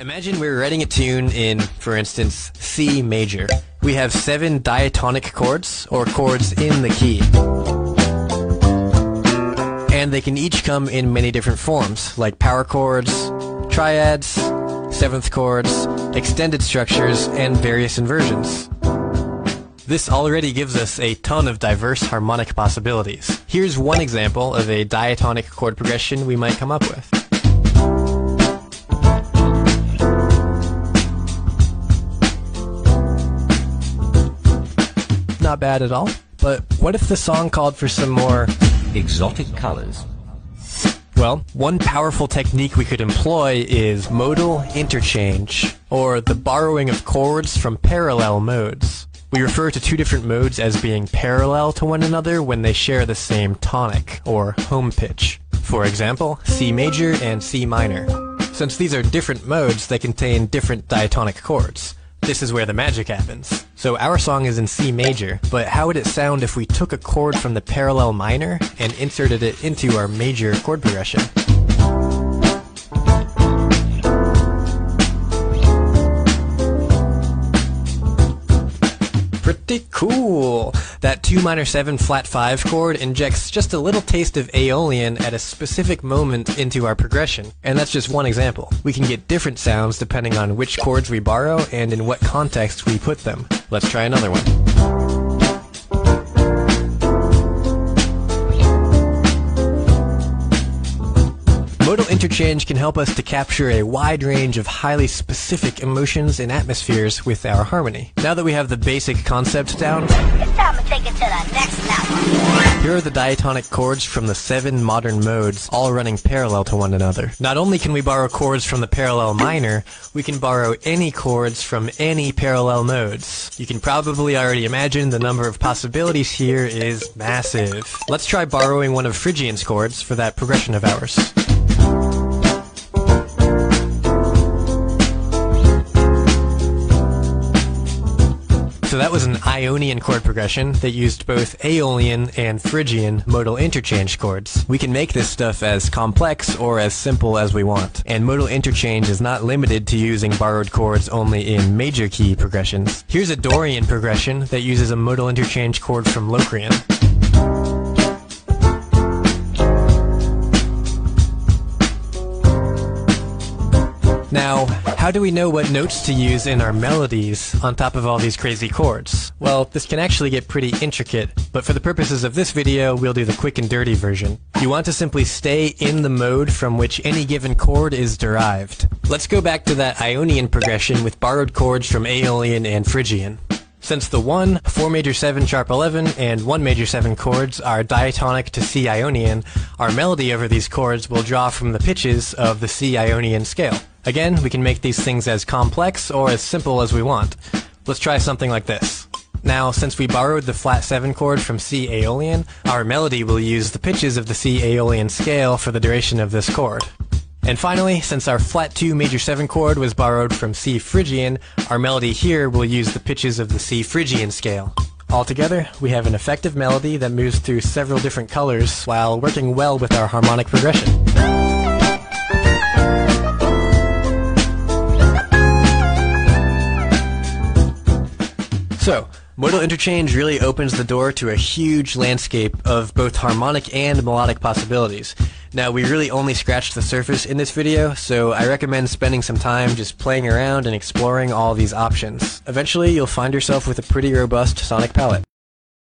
Imagine we're writing a tune in, for instance, C major. We have seven diatonic chords, or chords in the key. And they can each come in many different forms, like power chords, triads, seventh chords, extended structures, and various inversions. This already gives us a ton of diverse harmonic possibilities. Here's one example of a diatonic chord progression we might come up with. Not bad at all. But what if the song called for some more exotic colors? Well, one powerful technique we could employ is modal interchange, or the borrowing of chords from parallel modes. We refer to two different modes as being parallel to one another when they share the same tonic, or home pitch. For example, C major and C minor. Since these are different modes, they contain different diatonic chords. This is where the magic happens. So our song is in C major, but how would it sound if we took a chord from the parallel minor and inserted it into our major chord progression? Pretty cool! That 2 minor 7 flat 5 chord injects just a little taste of Aeolian at a specific moment into our progression. And that's just one example. We can get different sounds depending on which chords we borrow and in what context we put them. Let's try another one. Modal interchange can help us to capture a wide range of highly specific emotions and atmospheres with our harmony. Now that we have the basic concept down, it's time to take it to the next level. Here are the diatonic chords from the seven modern modes, all running parallel to one another. Not only can we borrow chords from the parallel minor, we can borrow any chords from any parallel modes. You can probably already imagine the number of possibilities here is massive. Let's try borrowing one of Phrygian's chords for that progression of ours. So that was an Ionian chord progression that used both Aeolian and Phrygian modal interchange chords. We can make this stuff as complex or as simple as we want. And modal interchange is not limited to using borrowed chords only in major key progressions. Here's a Dorian progression that uses a modal interchange chord from Locrian. Now, how do we know what notes to use in our melodies on top of all these crazy chords? Well, this can actually get pretty intricate, but for the purposes of this video, we'll do the quick and dirty version. You want to simply stay in the mode from which any given chord is derived. Let's go back to that Ionian progression with borrowed chords from Aeolian and Phrygian. Since the 1, 4 major 7 sharp 11, and 1 major 7 chords are diatonic to C Ionian, our melody over these chords will draw from the pitches of the C Ionian scale. Again, we can make these things as complex or as simple as we want. Let's try something like this. Now, since we borrowed the flat 7 chord from C Aeolian, our melody will use the pitches of the C Aeolian scale for the duration of this chord. And finally, since our flat 2 major 7 chord was borrowed from C Phrygian, our melody here will use the pitches of the C Phrygian scale. Altogether, we have an effective melody that moves through several different colors while working well with our harmonic progression. So, modal interchange really opens the door to a huge landscape of both harmonic and melodic possibilities. Now, we really only scratched the surface in this video, so I recommend spending some time just playing around and exploring all these options. Eventually, you'll find yourself with a pretty robust sonic palette.